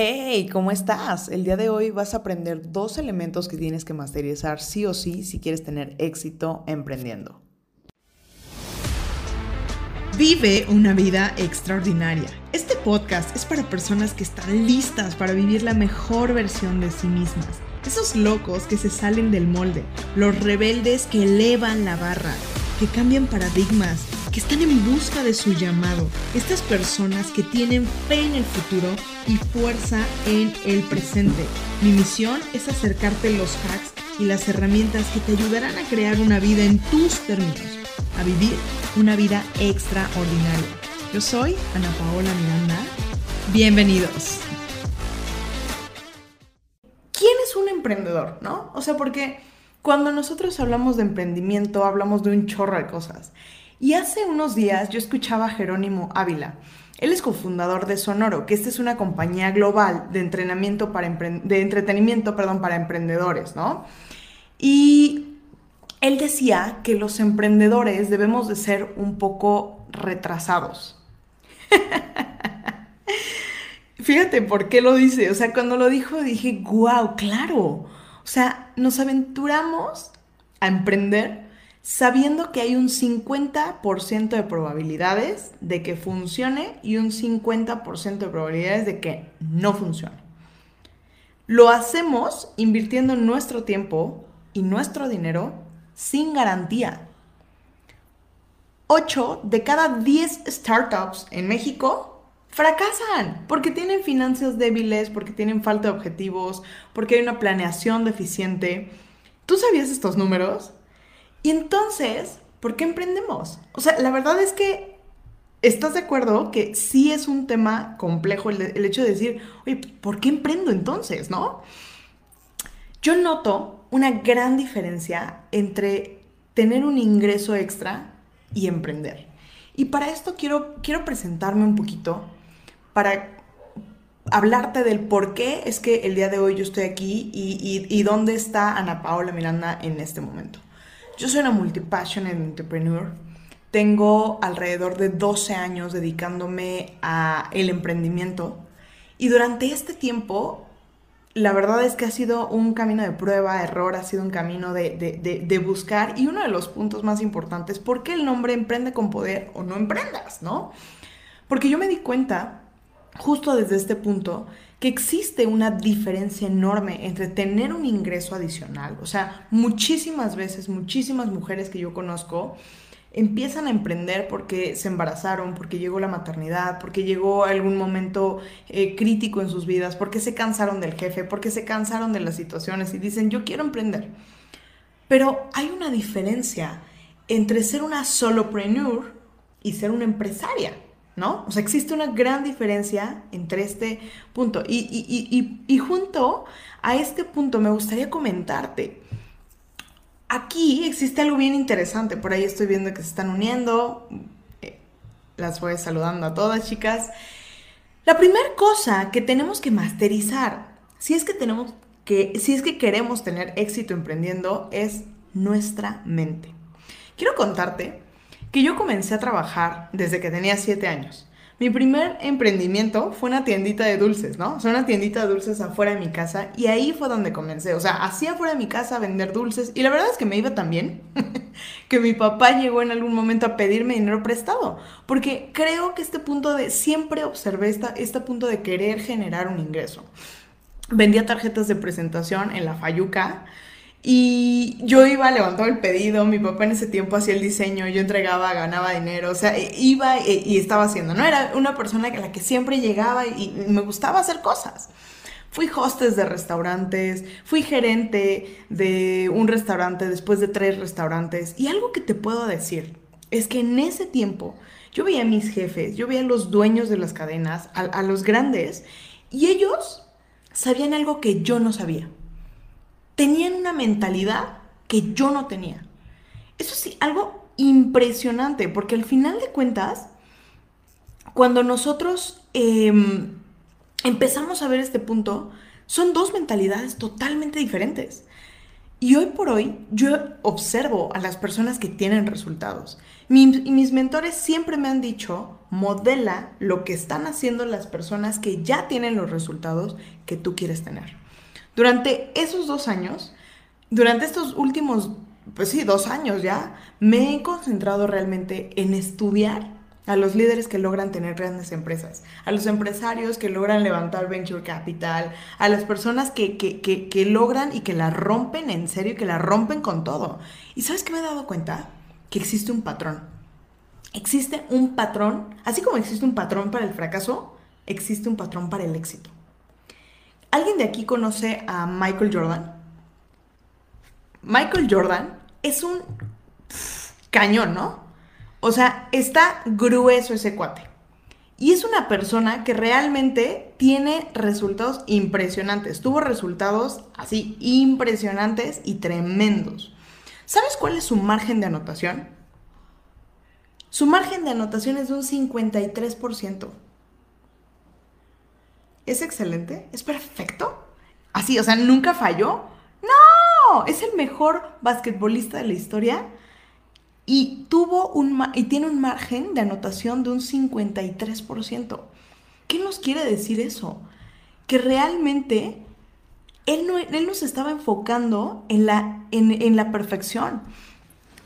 Hey, ¿cómo estás? El día de hoy vas a aprender dos elementos que tienes que masterizar sí o sí si quieres tener éxito emprendiendo. Vive una vida extraordinaria. Este podcast es para personas que están listas para vivir la mejor versión de sí mismas. Esos locos que se salen del molde, los rebeldes que elevan la barra, que cambian paradigmas, están en busca de su llamado. Estas personas que tienen fe en el futuro y fuerza en el presente. Mi misión es acercarte los hacks y las herramientas que te ayudarán a crear una vida en tus términos, a vivir una vida extraordinaria. Yo soy Ana Paola Miranda. Bienvenidos. ¿Quién es un emprendedor, no? O sea, porque cuando nosotros hablamos de emprendimiento, hablamos de un chorro de cosas. Y hace unos días yo escuchaba a Jerónimo Ávila. Él es cofundador de Sonoro, que esta es una compañía global de entrenamiento para de entretenimiento, perdón, para emprendedores, ¿no? Y él decía que los emprendedores debemos de ser un poco retrasados. Fíjate por qué lo dice. O sea, cuando lo dijo dije, wow, claro. O sea, nos aventuramos a emprender sabiendo que hay un 50% de probabilidades de que funcione y un 50% de probabilidades de que no funcione. Lo hacemos invirtiendo nuestro tiempo y nuestro dinero sin garantía. 8 de cada 10 startups en México fracasan porque tienen finanzas débiles, porque tienen falta de objetivos, porque hay una planeación deficiente. ¿Tú sabías estos números? Y entonces, ¿por qué emprendemos? O sea, la verdad es que estás de acuerdo que sí es un tema complejo el, hecho de decir, oye, ¿por qué emprendo entonces, no? Yo noto una gran diferencia entre tener un ingreso extra y emprender. Y para esto quiero, quiero presentarme un poquito para hablarte del por qué es que el día de hoy yo estoy aquí y, y dónde está Ana Paola Miranda en este momento. Yo soy una multipassionate entrepreneur. Tengo alrededor de 12 años dedicándome a el emprendimiento y durante este tiempo la verdad es que ha sido un camino de prueba, error, ha sido un camino de, de, buscar y uno de los puntos más importantes, ¿por qué el nombre Emprende con Poder o no emprendas, no? Porque yo me di cuenta, justo desde este punto, que existe una diferencia enorme entre tener un ingreso adicional, o sea, muchísimas veces, muchísimas mujeres que yo conozco empiezan a emprender porque se embarazaron, porque llegó la maternidad, porque llegó algún momento eh, crítico en sus vidas, porque se cansaron del jefe, porque se cansaron de las situaciones y dicen, yo quiero emprender. Pero hay una diferencia entre ser una solopreneur y ser una empresaria. ¿No? O sea, existe una gran diferencia entre este punto. Y, junto a este punto me gustaría comentarte. Aquí existe algo bien interesante. Por ahí estoy viendo que se están uniendo. Eh, las voy saludando a todas, chicas. La primera cosa que tenemos que masterizar, si es que tenemos que, si es que queremos tener éxito emprendiendo, es nuestra mente. Quiero contarte que yo comencé a trabajar desde que tenía 7 años. Mi primer emprendimiento fue una tiendita de dulces, ¿no? O una tiendita de dulces afuera de mi casa y ahí fue donde comencé. O sea, hacía afuera de mi casa a vender dulces y la verdad es que me iba tan bien que mi papá llegó en algún momento a pedirme dinero prestado. Porque creo que este punto de, siempre observé esta, este punto de querer generar un ingreso. Vendía tarjetas de presentación en la Fayuca y yo iba, a levantar el pedido, mi papá en ese tiempo hacía el diseño, yo entregaba, ganaba dinero, o sea, e, iba e, y, estaba haciendo, ¿no? Era una persona a la que siempre llegaba y, me gustaba hacer cosas. Fui hostess de restaurantes, fui gerente de un restaurante después de tres restaurantes. Y algo que te puedo decir es que en ese tiempo yo veía a mis jefes, yo veía a los dueños de las cadenas, a los grandes, y ellos sabían algo que yo no sabía tenían una mentalidad que yo no tenía. Eso sí, algo impresionante, porque al final de cuentas, cuando nosotros em, empezamos a ver este punto, son dos mentalidades totalmente diferentes. Y hoy por hoy yo observo a las personas que tienen resultados. mis mentores siempre me han dicho, modela lo que están haciendo las personas que ya tienen los resultados que tú quieres tener. Durante esos dos años, durante estos últimos, pues sí, dos años ya, me he concentrado realmente en estudiar a los líderes que logran tener grandes empresas, a los empresarios que logran levantar venture capital, a las personas que, que, que, logran y que la rompen en serio, que la rompen con todo. ¿Y sabes qué me he dado cuenta? Que existe un patrón. Existe un patrón, así como existe un patrón para el fracaso, existe un patrón para el éxito. ¿Alguien de aquí conoce a Michael Jordan? Michael Jordan es un cañón, ¿no? O sea, está grueso ese cuate. Y es una persona que realmente tiene resultados impresionantes. Tuvo resultados así impresionantes y tremendos. ¿Sabes cuál es su margen de anotación? Su margen de anotación es de un 53%. ¿Es excelente? ¿Es perfecto? Así, o sea, nunca falló. No, es el mejor basquetbolista de la historia y, tuvo un, y tiene un margen de anotación de un 53%. ¿Qué nos quiere decir eso? Que realmente él no, él se estaba enfocando en la, en la perfección,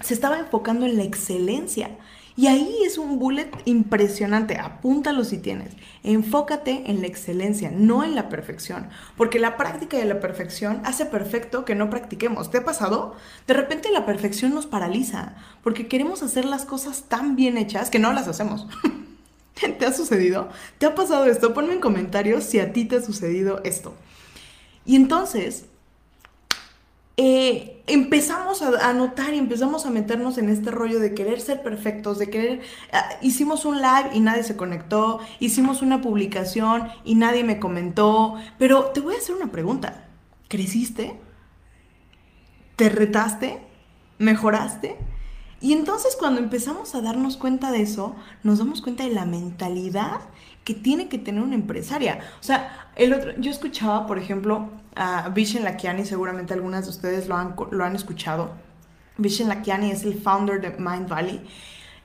se estaba enfocando en la excelencia. Y ahí es un bullet impresionante, apúntalo si tienes. Enfócate en la excelencia, no en la perfección, porque la práctica de la perfección hace perfecto que no practiquemos. ¿Te ha pasado? De repente la perfección nos paraliza, porque queremos hacer las cosas tan bien hechas que no las hacemos. ¿Te ha sucedido? ¿Te ha pasado esto? Ponme en comentarios si a ti te ha sucedido esto. Y entonces, eh, empezamos a, notar y empezamos a meternos en este rollo de querer ser perfectos, de querer... Ah, hicimos un live y nadie se conectó, hicimos una publicación y nadie me comentó, pero te voy a hacer una pregunta. ¿Creciste? ¿Te retaste? ¿Mejoraste? Y entonces cuando empezamos a darnos cuenta de eso, nos damos cuenta de la mentalidad que tiene que tener una empresaria. O sea, el otro, yo escuchaba, por ejemplo, a Vishen Lakiani, seguramente algunas de ustedes lo han, lo han escuchado. Vishen Lakiani es el founder de Mind Valley.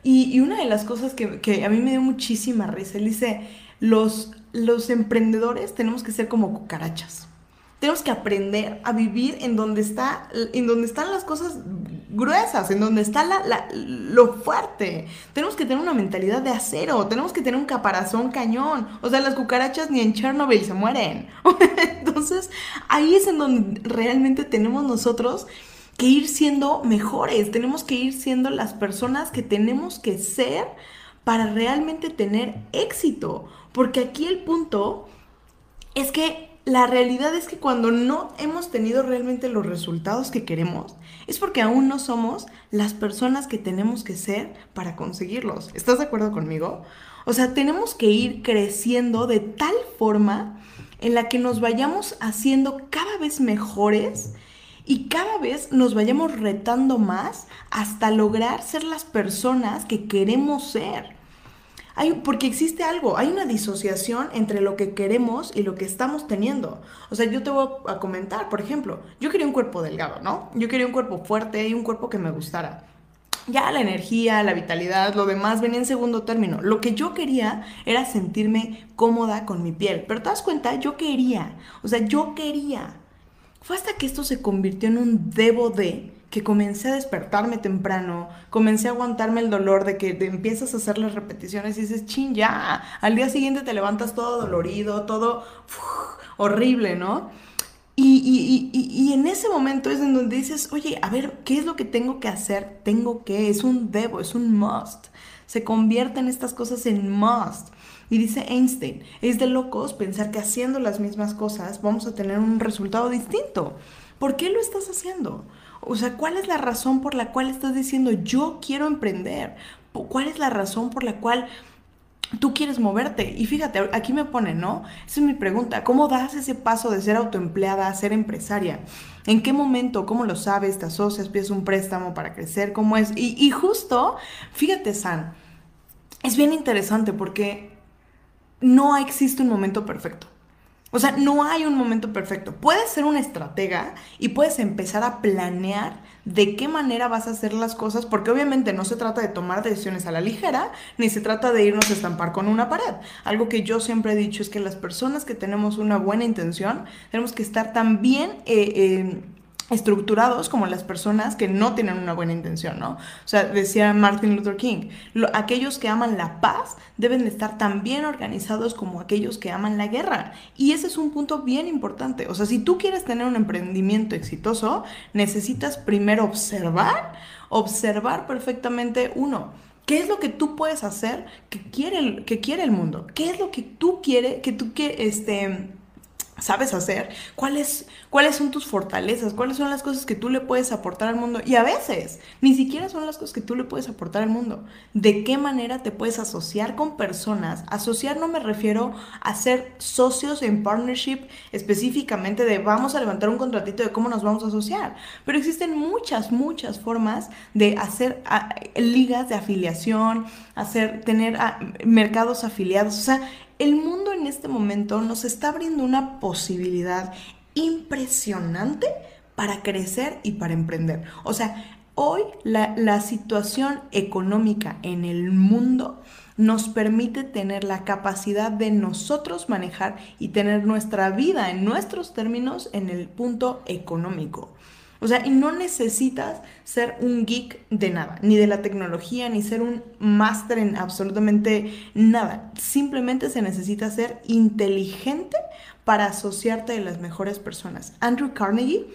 Y, una de las cosas que, que, a mí me dio muchísima risa, él dice, los, los emprendedores tenemos que ser como cucarachas. Tenemos que aprender a vivir en donde, está, en donde están las cosas gruesas, en donde está la, lo fuerte. Tenemos que tener una mentalidad de acero, tenemos que tener un caparazón cañón. O sea, las cucarachas ni en Chernobyl se mueren. Entonces, ahí es en donde realmente tenemos nosotros que ir siendo mejores, tenemos que ir siendo las personas que tenemos que ser para realmente tener éxito. Porque aquí el punto es que la realidad es que cuando no hemos tenido realmente los resultados que queremos, es porque aún no somos las personas que tenemos que ser para conseguirlos. ¿Estás de acuerdo conmigo? O sea, tenemos que ir creciendo de tal forma en la que nos vayamos haciendo cada vez mejores y cada vez nos vayamos retando más hasta lograr ser las personas que queremos ser porque existe algo, hay una disociación entre lo que queremos y lo que estamos teniendo. O sea, yo te voy a comentar, por ejemplo, yo quería un cuerpo delgado, ¿no? Yo quería un cuerpo fuerte y un cuerpo que me gustara. Ya la energía, la vitalidad, lo demás venía en segundo término. Lo que yo quería era sentirme cómoda con mi piel. Pero te das cuenta, yo quería. O sea, yo quería. Fue hasta que esto se convirtió en un debo de que comencé a despertarme temprano, comencé a aguantarme el dolor de que empiezas a hacer las repeticiones y dices, chin, ya, al día siguiente te levantas todo dolorido, todo horrible, ¿no? Y, y, en ese momento es en donde dices, oye, a ver, ¿qué es lo que tengo que hacer? Tengo que, es un debo, es un must. Se convierten estas cosas en must. Y dice Einstein, es de locos pensar que haciendo las mismas cosas vamos a tener un resultado distinto. ¿Por qué lo estás haciendo? O sea, ¿cuál es la razón por la cual estás diciendo yo quiero emprender? ¿Cuál es la razón por la cual tú quieres moverte? Y fíjate, aquí me pone, ¿no? Esa es mi pregunta. ¿Cómo das ese paso de ser autoempleada a ser empresaria? ¿En qué momento? ¿Cómo lo sabes? ¿Te asocias? ¿Pides un préstamo para crecer? ¿Cómo es? Y, y justo, fíjate, San, es bien interesante porque no existe un momento perfecto. O sea, no hay un momento perfecto. Puedes ser una estratega y puedes empezar a planear de qué manera vas a hacer las cosas, porque obviamente no se trata de tomar decisiones a la ligera, ni se trata de irnos a estampar con una pared. Algo que yo siempre he dicho es que las personas que tenemos una buena intención, tenemos que estar también... Eh, eh, estructurados como las personas que no tienen una buena intención, ¿no? O sea, decía Martin Luther King, aquellos que aman la paz deben estar tan bien organizados como aquellos que aman la guerra. Y ese es un punto bien importante. O sea, si tú quieres tener un emprendimiento exitoso, necesitas primero observar, observar perfectamente uno. ¿Qué es lo que tú puedes hacer que quiere que quiere el mundo? ¿Qué es lo que tú quieres, que tú que este sabes hacer, cuáles, cuáles son tus fortalezas, cuáles son las cosas que tú le puedes aportar al mundo. Y a veces ni siquiera son las cosas que tú le puedes aportar al mundo. ¿De qué manera te puedes asociar con personas? Asociar no me refiero a ser socios en partnership específicamente de vamos a levantar un contratito de cómo nos vamos a asociar. Pero existen muchas, muchas formas de hacer ligas de afiliación, hacer, tener ah, mercados afiliados. O sea, el mundo en este momento nos está abriendo una posibilidad impresionante para crecer y para emprender. O sea, hoy la, situación económica en el mundo nos permite tener la capacidad de nosotros manejar y tener nuestra vida en nuestros términos en el punto económico. O sea, y no necesitas ser un geek de nada, ni de la tecnología, ni ser un máster en absolutamente nada. Simplemente se necesita ser inteligente para asociarte de las mejores personas. Andrew Carnegie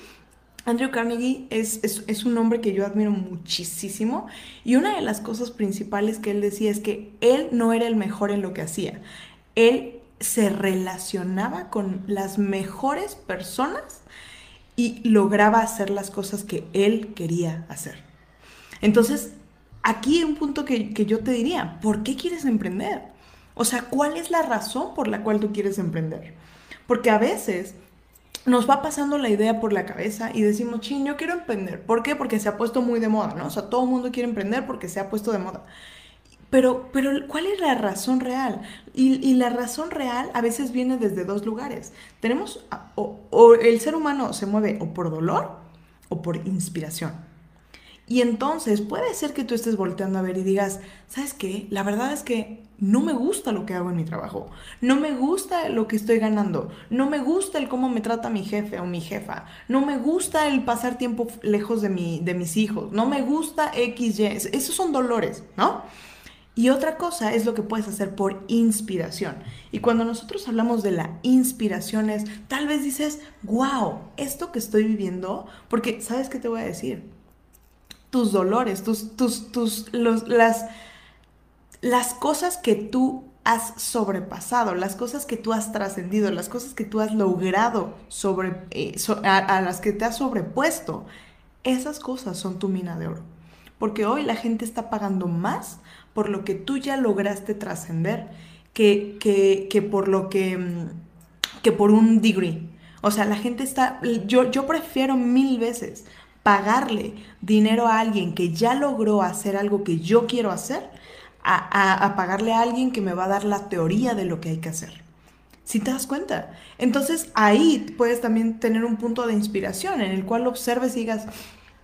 Andrew Carnegie es, es, un hombre que yo admiro muchísimo y una de las cosas principales que él decía es que él no era el mejor en lo que hacía. Él se relacionaba con las mejores personas y lograba hacer las cosas que él quería hacer. Entonces, aquí un punto que, que, yo te diría, ¿por qué quieres emprender? O sea, ¿cuál es la razón por la cual tú quieres emprender? Porque a veces nos va pasando la idea por la cabeza y decimos, ching, yo quiero emprender. ¿Por qué? Porque se ha puesto muy de moda, ¿no? O sea, todo el mundo quiere emprender porque se ha puesto de moda. Pero, pero ¿cuál es la razón real? Y, la razón real a veces viene desde dos lugares. Tenemos, o, o el ser humano se mueve o por dolor o por inspiración. Y entonces puede ser que tú estés volteando a ver y digas, ¿sabes qué? La verdad es que no me gusta lo que hago en mi trabajo, no me gusta lo que estoy ganando, no me gusta el cómo me trata mi jefe o mi jefa, no me gusta el pasar tiempo lejos de, mi, de mis hijos, no me gusta X, Y, esos son dolores, ¿no? Y otra cosa es lo que puedes hacer por inspiración. Y cuando nosotros hablamos de la inspiración es, tal vez dices, wow, esto que estoy viviendo, porque ¿sabes qué te voy a decir? Tus dolores, tus, tus, tus, las, las cosas que tú has sobrepasado, las cosas que tú has trascendido, las cosas que tú has logrado sobre, eh, a las que te has sobrepuesto, esas cosas son tu mina de oro. Porque hoy la gente está pagando más por lo que tú ya lograste trascender que, que, por lo que, que por un degree. O sea, la gente está, yo, yo prefiero mil veces pagarle dinero a alguien que ya logró hacer algo que yo quiero hacer a, a, pagarle a alguien que me va a dar la teoría de lo que hay que hacer. Si te das cuenta. Entonces ahí puedes también tener un punto de inspiración en el cual observes y digas,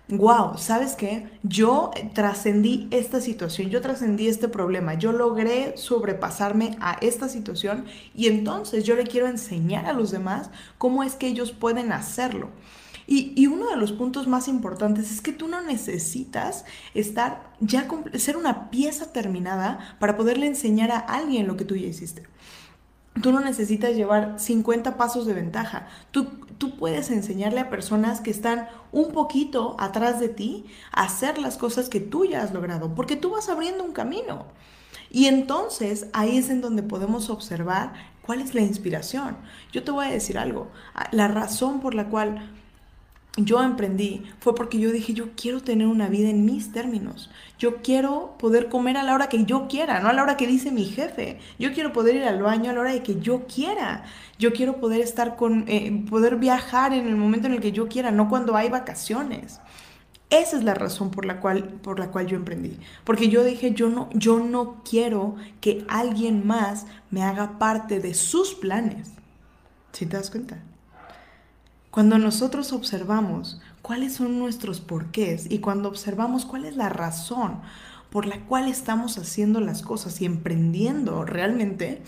wow, ¿sabes qué? Yo trascendí esta situación, yo trascendí este problema, yo logré sobrepasarme a esta situación y entonces yo le quiero enseñar a los demás cómo es que ellos pueden hacerlo. Y, uno de los puntos más importantes es que tú no necesitas estar ya ser una pieza terminada para poderle enseñar a alguien lo que tú ya hiciste. Tú no necesitas llevar 50 pasos de ventaja. Tú, tú puedes enseñarle a personas que están un poquito atrás de ti a hacer las cosas que tú ya has logrado, porque tú vas abriendo un camino. Y entonces ahí es en donde podemos observar cuál es la inspiración. Yo te voy a decir algo. La razón por la cual yo emprendí fue porque yo dije, yo quiero tener una vida en mis términos. Yo quiero poder comer a la hora que yo quiera, no a la hora que dice mi jefe. Yo quiero poder ir al baño a la hora de que yo quiera. Yo quiero poder estar con, eh, poder viajar en el momento en el que yo quiera, no cuando hay vacaciones. Esa es la razón por la cual, por la cual yo emprendí. Porque yo dije, yo no, yo no quiero que alguien más me haga parte de sus planes. ¿Sí te das cuenta? Cuando nosotros observamos cuáles son nuestros porqués y cuando observamos cuál es la razón por la cual estamos haciendo las cosas y emprendiendo realmente,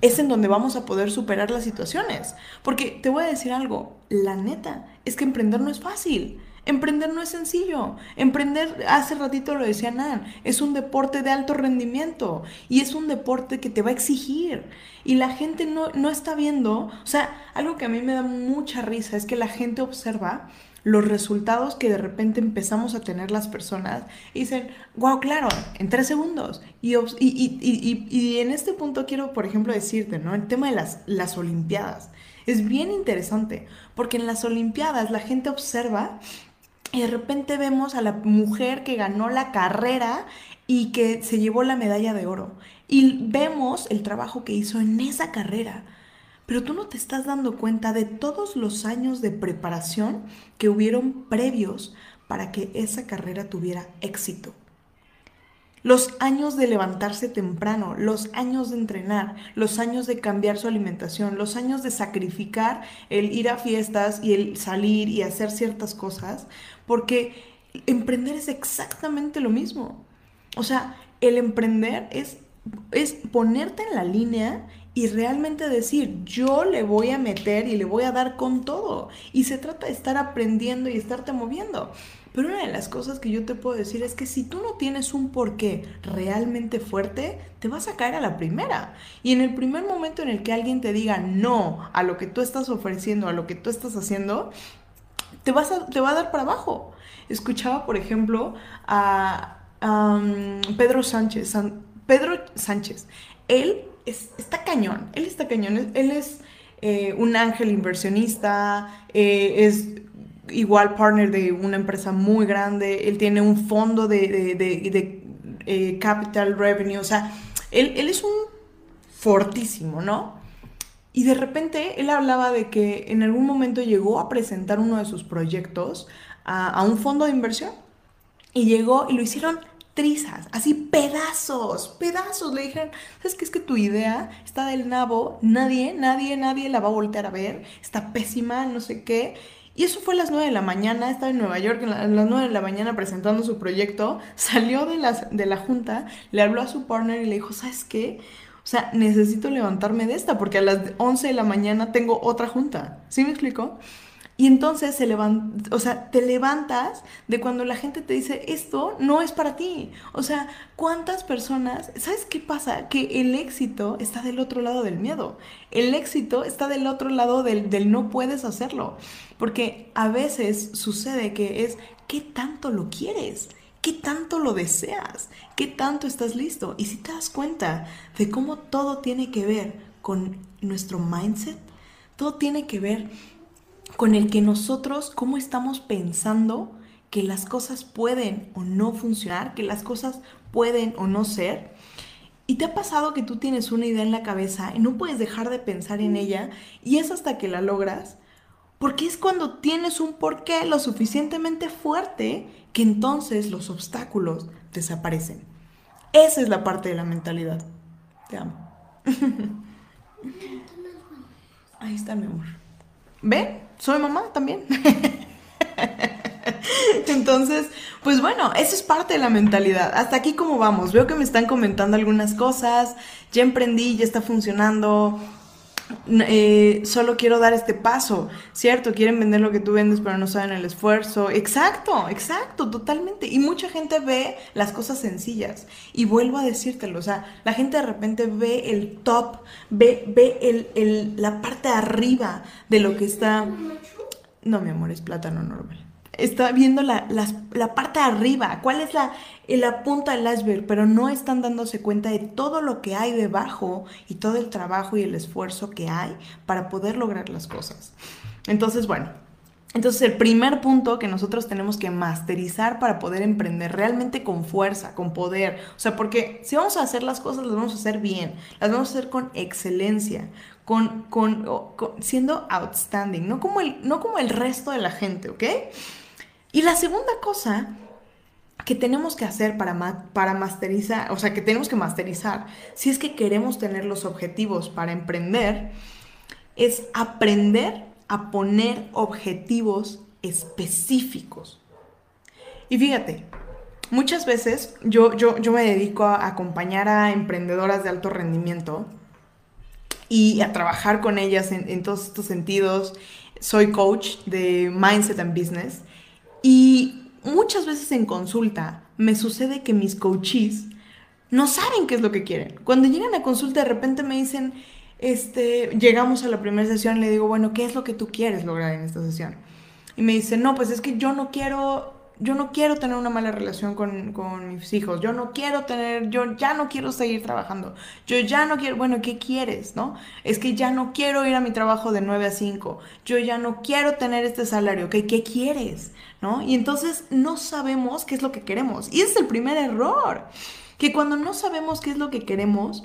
es en donde vamos a poder superar las situaciones. Porque te voy a decir algo, la neta, es que emprender no es fácil. Emprender no es sencillo. Emprender, hace ratito lo decía Nan, es un deporte de alto rendimiento y es un deporte que te va a exigir. Y la gente no, no está viendo, o sea, algo que a mí me da mucha risa es que la gente observa los resultados que de repente empezamos a tener las personas y dicen, wow, claro, en tres segundos. Y, y, en este punto quiero, por ejemplo, decirte, ¿no? El tema de las, las Olimpiadas. Es bien interesante, porque en las Olimpiadas la gente observa y de repente vemos a la mujer que ganó la carrera y que se llevó la medalla de oro. Y vemos el trabajo que hizo en esa carrera pero tú no te estás dando cuenta de todos los años de preparación que hubieron previos para que esa carrera tuviera éxito. Los años de levantarse temprano, los años de entrenar, los años de cambiar su alimentación, los años de sacrificar el ir a fiestas y el salir y hacer ciertas cosas, porque emprender es exactamente lo mismo. O sea, el emprender es, es ponerte en la línea y realmente decir, yo le voy a meter y le voy a dar con todo. Y se trata de estar aprendiendo y estarte moviendo. Pero una de las cosas que yo te puedo decir es que si tú no tienes un porqué realmente fuerte, te vas a caer a la primera. Y en el primer momento en el que alguien te diga no a lo que tú estás ofreciendo, a lo que tú estás haciendo, te, vas a, te va a dar para abajo. Escuchaba, por ejemplo, a Pedro Sánchez. Pedro Sánchez. Él está cañón, él está cañón, él es eh, un ángel inversionista, eh, es igual partner de una empresa muy grande, él tiene un fondo de, de, eh, capital revenue, o sea, él, es un fortísimo, ¿no? Y de repente él hablaba de que en algún momento llegó a presentar uno de sus proyectos a, a un fondo de inversión y llegó y lo hicieron trizas, así pedazos, pedazos. Le dijeron, ¿sabes qué? Es que tu idea está del nabo, nadie, nadie, nadie la va a voltear a ver, está pésima, no sé qué. Y eso fue a las 9 de la mañana, estaba en Nueva York a las 9 de la mañana presentando su proyecto, salió de, las, de la junta, le habló a su partner y le dijo, ¿sabes qué? O sea, necesito levantarme de esta porque a las 11 de la mañana tengo otra junta. ¿Sí me explico? Y entonces se te levantas de cuando la gente te dice, esto no es para ti. O sea, ¿cuántas personas, ¿sabes qué pasa? Que el éxito está del otro lado del miedo. El éxito está del otro lado del, del no puedes hacerlo. Porque a veces sucede que es, ¿qué tanto lo quieres? ¿Qué tanto lo deseas? ¿Qué tanto estás listo? Y si te das cuenta de cómo todo tiene que ver con nuestro mindset, todo tiene que ver con el que nosotros, cómo estamos pensando que las cosas pueden o no funcionar, que las cosas pueden o no ser. ¿Y te ha pasado que tú tienes una idea en la cabeza y no puedes dejar de pensar en ella y es hasta que la logras? Porque es cuando tienes un porqué lo suficientemente fuerte que entonces los obstáculos desaparecen. Esa es la parte de la mentalidad. Te amo. Ahí está mi amor. ¿Ven? Soy mamá también. Entonces, pues bueno, eso es parte de la mentalidad. Hasta aquí como vamos. Veo que me están comentando algunas cosas. Ya emprendí, ya está funcionando. Eh, solo quiero dar este paso, ¿cierto? Quieren vender lo que tú vendes, pero no saben el esfuerzo. Exacto, exacto, totalmente. Y mucha gente ve las cosas sencillas. Y vuelvo a decírtelo, o sea, la gente de repente ve el top, ve, ve el, la parte arriba de lo que está... No, mi amor, es plátano normal está viendo la, parte de arriba, cuál es la, la punta del iceberg, pero no están dándose cuenta de todo lo que hay debajo y todo el trabajo y el esfuerzo que hay para poder lograr las cosas. Entonces, bueno, entonces el primer punto que nosotros tenemos que masterizar para poder emprender realmente con fuerza, con poder, o sea, porque si vamos a hacer las cosas, las vamos a hacer bien, las vamos a hacer con excelencia, con, con, siendo outstanding, no como, el, no como el resto de la gente, ¿ok? Y la segunda cosa que tenemos que hacer para, para masterizar, o sea, que tenemos que masterizar, si es que queremos tener los objetivos para emprender, es aprender a poner objetivos específicos. Y fíjate, muchas veces yo, yo, yo me dedico a acompañar a emprendedoras de alto rendimiento y a trabajar con ellas en, en todos estos sentidos. Soy coach de Mindset and Business y muchas veces en consulta me sucede que mis coaches no saben qué es lo que quieren. Cuando llegan a consulta de repente me dicen, este, llegamos a la primera sesión, le digo, bueno, ¿qué es lo que tú quieres lograr en esta sesión? Y me dice, no, pues es que yo no quiero, yo no quiero tener una mala relación con, con mis hijos, yo no quiero tener, yo ya no quiero seguir trabajando, yo ya no quiero, bueno, ¿qué quieres, no? Es que ya no quiero ir a mi trabajo de 9 a 5, yo ya no quiero tener este salario, ¿qué, qué quieres? ¿No? Y entonces no sabemos qué es lo que queremos. Y ese es el primer error que cuando no sabemos qué es lo que queremos,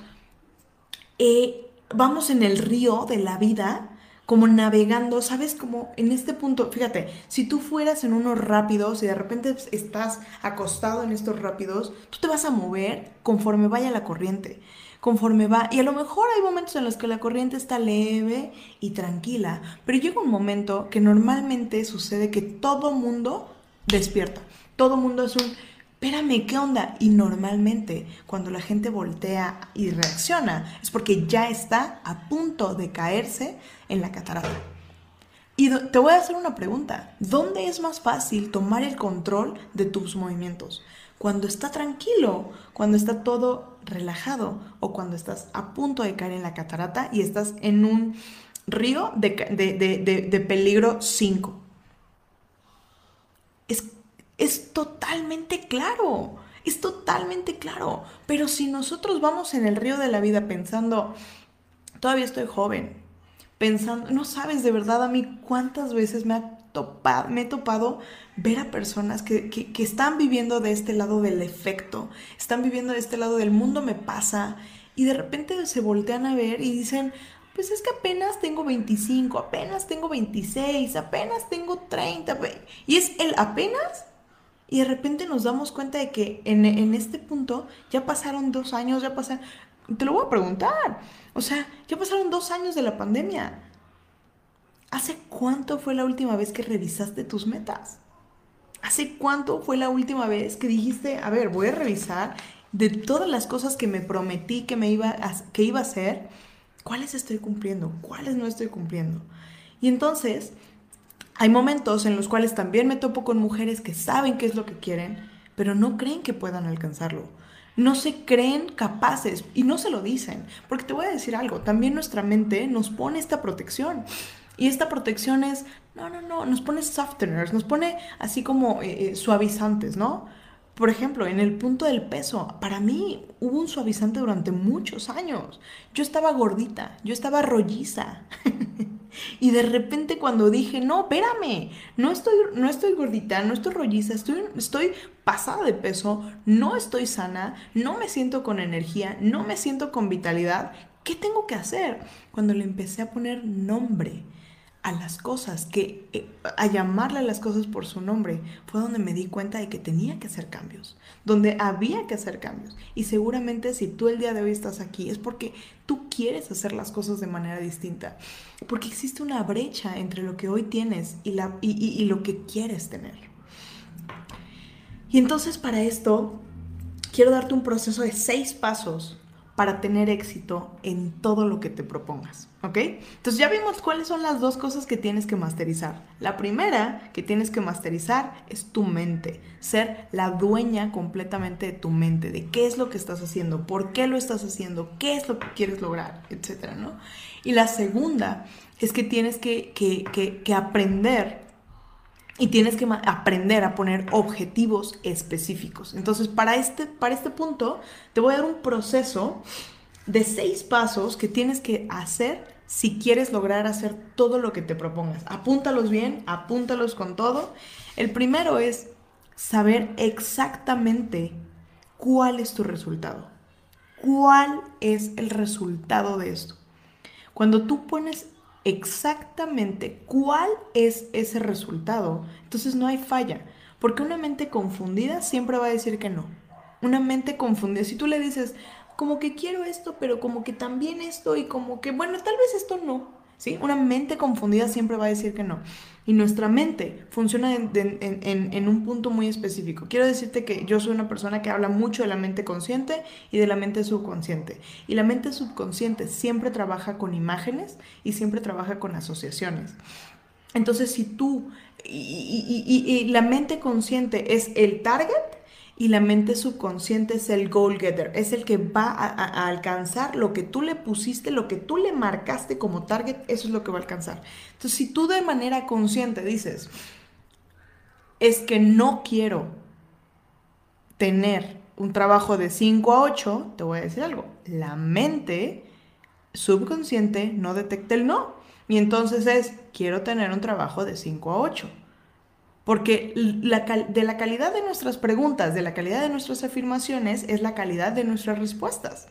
eh, vamos en el río de la vida como navegando, ¿sabes? Como en este punto, fíjate, si tú fueras en unos rápidos y de repente estás acostado en estos rápidos, tú te vas a mover conforme vaya la corriente, conforme va, y a lo mejor hay momentos en los que la corriente está leve y tranquila, pero llega un momento que normalmente sucede que todo mundo despierta, todo mundo es un espérame, ¿qué onda? Y normalmente cuando la gente voltea y reacciona es porque ya está a punto de caerse en la catarata. Y te voy a hacer una pregunta. ¿Dónde es más fácil tomar el control de tus movimientos? ¿Cuando está tranquilo? ¿Cuando está todo relajado? ¿O cuando estás a punto de caer en la catarata y estás en un río de, de peligro 5? Es es totalmente claro, es totalmente claro. Pero si nosotros vamos en el río de la vida pensando, todavía estoy joven, pensando, no sabes de verdad a mí cuántas veces me, ha topado, me he topado ver a personas que, que están viviendo de este lado del efecto, están viviendo de este lado del mundo me pasa y de repente se voltean a ver y dicen, pues es que apenas tengo 25, apenas tengo 26, apenas tengo 30. Y es el apenas y de repente nos damos cuenta de que en, este punto ya pasaron dos años, ya pasaron... Te lo voy a preguntar. O sea, ya pasaron dos años de la pandemia. ¿Hace cuánto fue la última vez que revisaste tus metas? ¿Hace cuánto fue la última vez que dijiste, a ver, voy a revisar de todas las cosas que me prometí que, me iba que iba a hacer, cuáles estoy cumpliendo, cuáles no estoy cumpliendo? Y entonces hay momentos en los cuales también me topo con mujeres que saben qué es lo que quieren, pero no creen que puedan alcanzarlo. No se creen capaces y no se lo dicen. Porque te voy a decir algo, también nuestra mente nos pone esta protección. Y esta protección es, no, no, no, nos pone softeners, nos pone así como eh, eh, suavizantes, ¿no? Por ejemplo, en el punto del peso, para mí hubo un suavizante durante muchos años. Yo estaba gordita, yo estaba rolliza. Y de repente cuando dije, no, espérame, no estoy, no estoy gordita, no estoy rolliza, estoy, estoy pasada de peso, no estoy sana, no me siento con energía, no me siento con vitalidad, ¿qué tengo que hacer? Cuando le empecé a poner nombre a las cosas, que eh, a llamarle a las cosas por su nombre, fue donde me di cuenta de que tenía que hacer cambios, donde había que hacer cambios. Y seguramente si tú el día de hoy estás aquí es porque tú quieres hacer las cosas de manera distinta, porque existe una brecha entre lo que hoy tienes y, la, y lo que quieres tener. Y entonces para esto quiero darte un proceso de seis pasos para tener éxito en todo lo que te propongas, ¿ok? Entonces ya vimos cuáles son las dos cosas que tienes que masterizar. La primera que tienes que masterizar es tu mente, ser la dueña completamente de tu mente, de qué es lo que estás haciendo, por qué lo estás haciendo, qué es lo que quieres lograr, etcétera, ¿no? Y la segunda es que tienes que, que, que, que aprender y tienes que aprender a poner objetivos específicos. Entonces, para este, para este punto, te voy a dar un proceso de seis pasos que tienes que hacer si quieres lograr hacer todo lo que te propongas. Apúntalos bien, apúntalos con todo. El primero es saber exactamente cuál es tu resultado. ¿Cuál es el resultado de esto? Cuando tú pones exactamente cuál es ese resultado, entonces no hay falla. Porque una mente confundida siempre va a decir que no. Una mente confundida, si tú le dices, como que quiero esto, pero como que también esto y como que, bueno, tal vez esto no. ¿sí? Una mente confundida siempre va a decir que no. Y nuestra mente funciona en, un punto muy específico. Quiero decirte que yo soy una persona que habla mucho de la mente consciente y de la mente subconsciente. Y la mente subconsciente siempre trabaja con imágenes y siempre trabaja con asociaciones. Entonces, si tú y la mente consciente es el target, y la mente subconsciente es el goal getter, es el que va a, alcanzar lo que tú le pusiste, lo que tú le marcaste como target, eso es lo que va a alcanzar. Entonces, si tú de manera consciente dices, es que no quiero tener un trabajo de 5 a 8, te voy a decir algo, la mente subconsciente no detecta el no. Y entonces es, quiero tener un trabajo de 5 a 8 porque de la calidad de nuestras preguntas, de la calidad de nuestras afirmaciones, es la calidad de nuestras respuestas.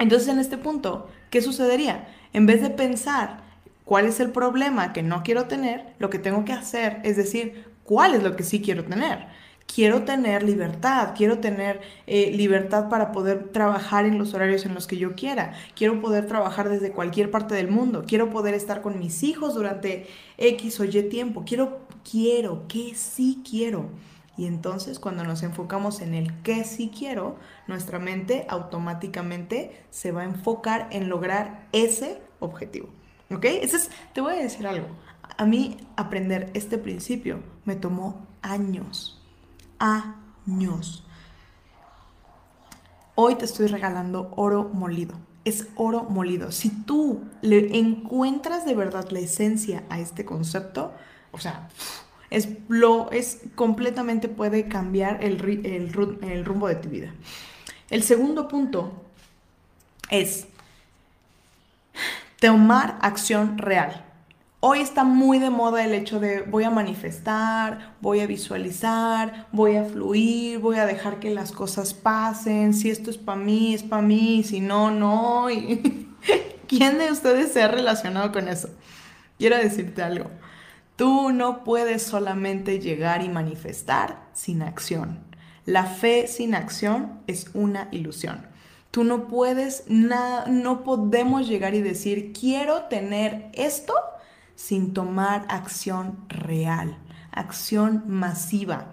Entonces, en este punto, ¿qué sucedería? En vez de pensar cuál es el problema que no quiero tener, lo que tengo que hacer es decir, ¿cuál es lo que sí quiero tener? Quiero tener libertad, quiero tener eh, libertad para poder trabajar en los horarios en los que yo quiera, quiero poder trabajar desde cualquier parte del mundo, quiero poder estar con mis hijos durante X o Y tiempo, quiero, quiero, que sí quiero. Y entonces cuando nos enfocamos en el que sí quiero, nuestra mente automáticamente se va a enfocar en lograr ese objetivo. ¿Ok? Te voy a decir algo. A mí aprender este principio me tomó años años. Hoy te estoy regalando oro molido. Es oro molido. Si tú le encuentras de verdad la esencia a este concepto, o sea, es, lo, es completamente puede cambiar el, el, el rumbo de tu vida. El segundo punto es tomar acción real. Hoy está muy de moda el hecho de voy a manifestar, voy a visualizar, voy a fluir, voy a dejar que las cosas pasen. Si esto es para mí, es para mí, si no, no. ¿Quién de ustedes se ha relacionado con eso? Quiero decirte algo. Tú no puedes solamente llegar y manifestar sin acción. La fe sin acción es una ilusión. Tú no puedes, no podemos llegar y decir, quiero tener esto sin tomar acción real, acción masiva.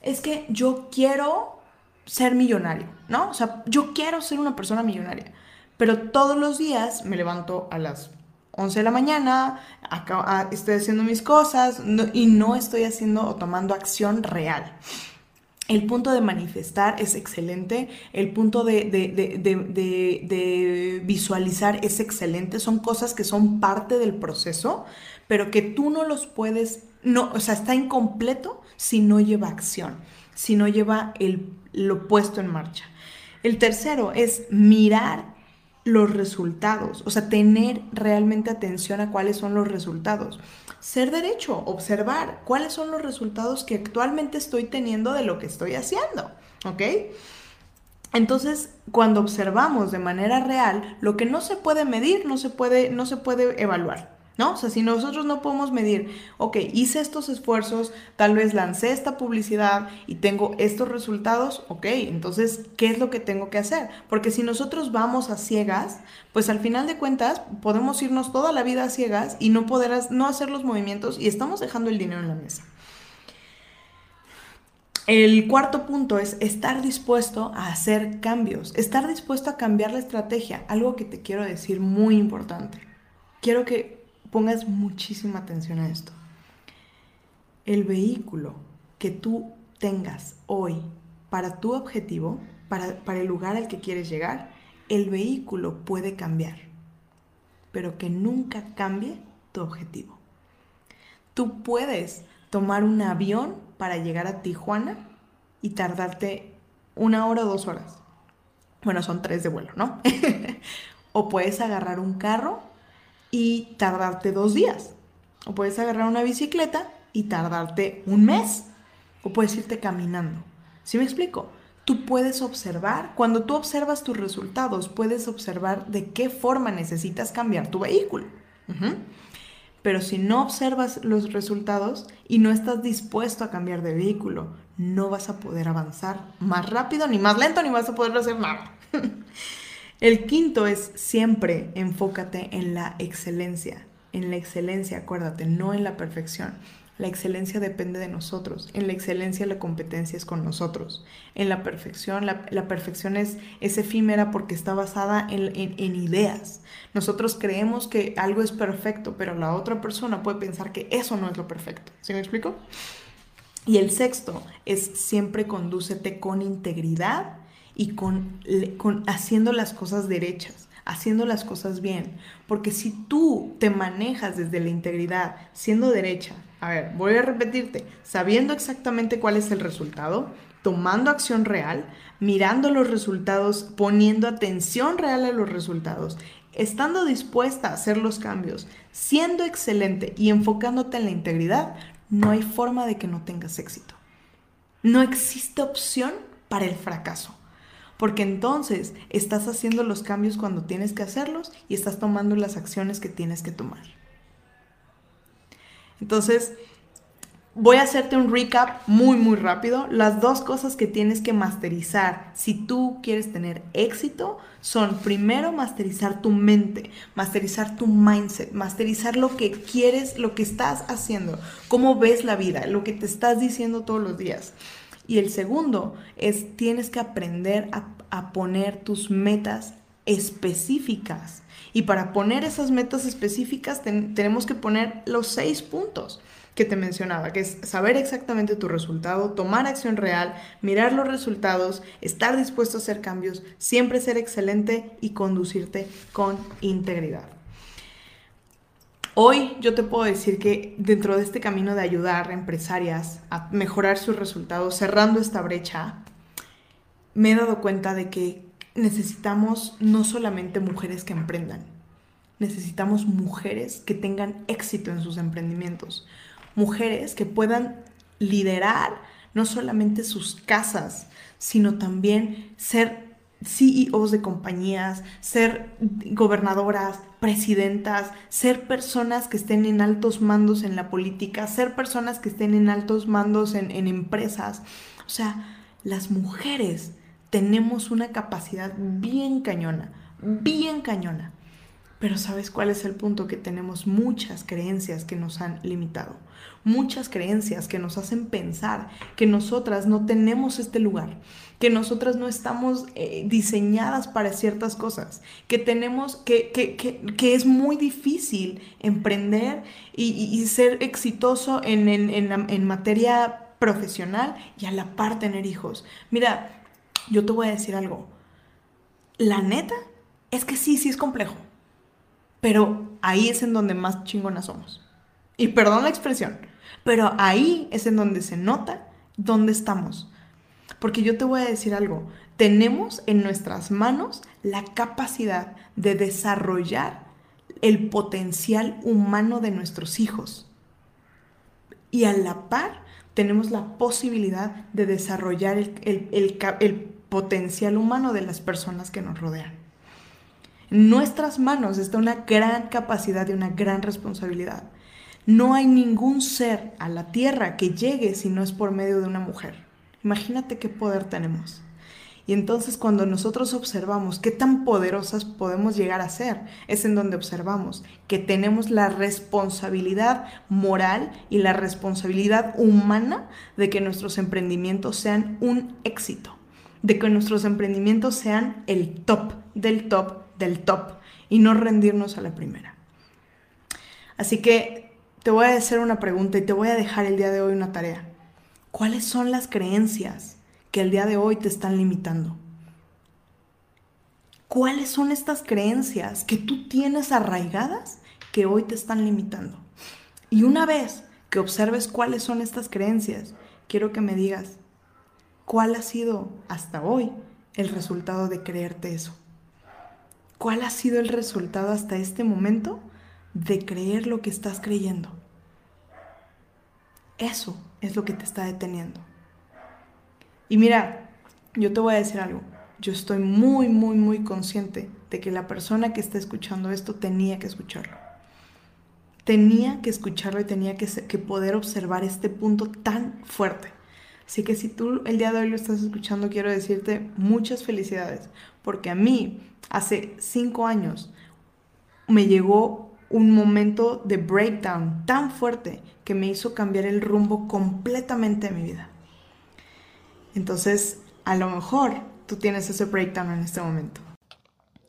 Es que yo quiero ser millonario, ¿no? O sea, yo quiero ser una persona millonaria, pero todos los días me levanto a las 11 de la mañana, acá, estoy haciendo mis cosas y no estoy haciendo o tomando acción real. El punto de manifestar es excelente, el punto de, de, visualizar es excelente, son cosas que son parte del proceso, pero que tú no los puedes, no, o sea, está incompleto si no lleva acción, si no lleva el, lo puesto en marcha. El tercero es mirar los resultados, o sea, tener realmente atención a cuáles son los resultados. Ser derecho, observar cuáles son los resultados que actualmente estoy teniendo de lo que estoy haciendo, ¿ok? Entonces, cuando observamos de manera real, lo que no se puede medir, no se puede, no se puede evaluar. ¿No? O sea, si nosotros no podemos medir, ok, hice estos esfuerzos, tal vez lancé esta publicidad y tengo estos resultados, ok, entonces, ¿qué es lo que tengo que hacer? Porque si nosotros vamos a ciegas, pues al final de cuentas podemos irnos toda la vida a ciegas y no poder no hacer los movimientos y estamos dejando el dinero en la mesa. El cuarto punto es estar dispuesto a hacer cambios, estar dispuesto a cambiar la estrategia, algo que te quiero decir muy importante. Quiero que pongas muchísima atención a esto. El vehículo que tú tengas hoy para tu objetivo, para, para el lugar al que quieres llegar, el vehículo puede cambiar, pero que nunca cambie tu objetivo. Tú puedes tomar un avión para llegar a Tijuana y tardarte una hora o dos horas. Bueno, son tres de vuelo, ¿no? o puedes agarrar un carro y tardarte dos días. O puedes agarrar una bicicleta y tardarte un mes. O puedes irte caminando. ¿Sí me explico? Tú puedes observar, cuando tú observas tus resultados, puedes observar de qué forma necesitas cambiar tu vehículo. Pero si no observas los resultados y no estás dispuesto a cambiar de vehículo, no vas a poder avanzar más rápido, ni más lento, ni vas a poder hacer nada. El quinto es siempre enfócate en la excelencia. en la excelencia, acuérdate, no en la perfección. La excelencia depende de nosotros. En la excelencia la competencia es con nosotros. En la perfección, la, perfección es, es, efímera porque está basada en, en, ideas. Nosotros creemos que algo es perfecto, pero la otra persona puede pensar que eso no es lo perfecto. ¿Sí me explico? Y el sexto es siempre condúcete con integridad y con, con haciendo las cosas derechas haciendo las cosas bien. Porque si tú te manejas desde la integridad, siendo derecha, a ver, voy a repetirte, sabiendo exactamente cuál es el resultado, tomando acción real, mirando los resultados, poniendo atención real a los resultados, estando dispuesta a hacer los cambios, siendo excelente y enfocándote en la integridad, no hay forma de que no tengas éxito. No existe opción para el fracaso. Porque entonces estás haciendo los cambios cuando tienes que hacerlos y estás tomando las acciones que tienes que tomar. Entonces, voy a hacerte un recap muy, muy rápido. Las dos cosas que tienes que masterizar si tú quieres tener éxito son primero masterizar tu mente, masterizar tu mindset, masterizar lo que quieres, lo que estás haciendo, cómo ves la vida, lo que te estás diciendo todos los días. Y el segundo es tienes que aprender a, poner tus metas específicas. Y para poner esas metas específicas tenemos que poner los seis puntos que te mencionaba, que es saber exactamente tu resultado, tomar acción real, mirar los resultados, estar dispuesto a hacer cambios, siempre ser excelente y conducirte con integridad. Hoy yo te puedo decir que dentro de este camino de ayudar a empresarias a mejorar sus resultados, cerrando esta brecha, me he dado cuenta de que necesitamos no solamente mujeres que emprendan, necesitamos mujeres que tengan éxito en sus emprendimientos, mujeres que puedan liderar no solamente sus casas, sino también ser CEOs de compañías, ser gobernadoras, presidentas, ser personas que estén en altos mandos en la política, ser personas que estén en altos mandos en, en empresas. O sea, las mujeres tenemos una capacidad bien cañona, bien cañona. Pero ¿sabes cuál es el punto? Que tenemos muchas creencias que nos han limitado, muchas creencias que nos hacen pensar que nosotras no tenemos este lugar, que nosotras no estamos eh, diseñadas para ciertas cosas, que tenemos, que, que, es muy difícil emprender y, ser exitoso en, en materia profesional y a la par tener hijos. Mira, yo te voy a decir algo. La neta es que sí, sí es complejo pero ahí es en donde más chingonas somos. Y perdón la expresión, pero ahí es en donde se nota dónde estamos. Porque yo te voy a decir algo, tenemos en nuestras manos la capacidad de desarrollar el potencial humano de nuestros hijos. Y a la par tenemos la posibilidad de desarrollar el, el potencial humano de las personas que nos rodean. Nuestras manos está una gran capacidad y una gran responsabilidad. No hay ningún ser a la tierra que llegue si no es por medio de una mujer. Imagínate qué poder tenemos. Y entonces cuando nosotros observamos qué tan poderosas podemos llegar a ser, es en donde observamos que tenemos la responsabilidad moral y la responsabilidad humana de que nuestros emprendimientos sean un éxito, de que nuestros emprendimientos sean el top del top del top y no rendirnos a la primera. Así que te voy a hacer una pregunta y te voy a dejar el día de hoy una tarea. ¿Cuáles son las creencias que el día de hoy te están limitando? ¿Cuáles son estas creencias que tú tienes arraigadas que hoy te están limitando? Y una vez que observes cuáles son estas creencias, quiero que me digas, ¿cuál ha sido hasta hoy el resultado de creerte eso? ¿Cuál ha sido el resultado hasta este momento de creer lo que estás creyendo? Eso es lo que te está deteniendo. Y mira, yo te voy a decir algo. Yo estoy muy, muy, muy consciente de que la persona que está escuchando esto tenía que escucharlo. Tenía que escucharlo y tenía que, que poder observar este punto tan fuerte. Así que si tú el día de hoy lo estás escuchando, quiero decirte muchas felicidades, porque a mí hace cinco años me llegó un momento de breakdown tan fuerte que me hizo cambiar el rumbo completamente de mi vida. Entonces, a lo mejor tú tienes ese breakdown en este momento.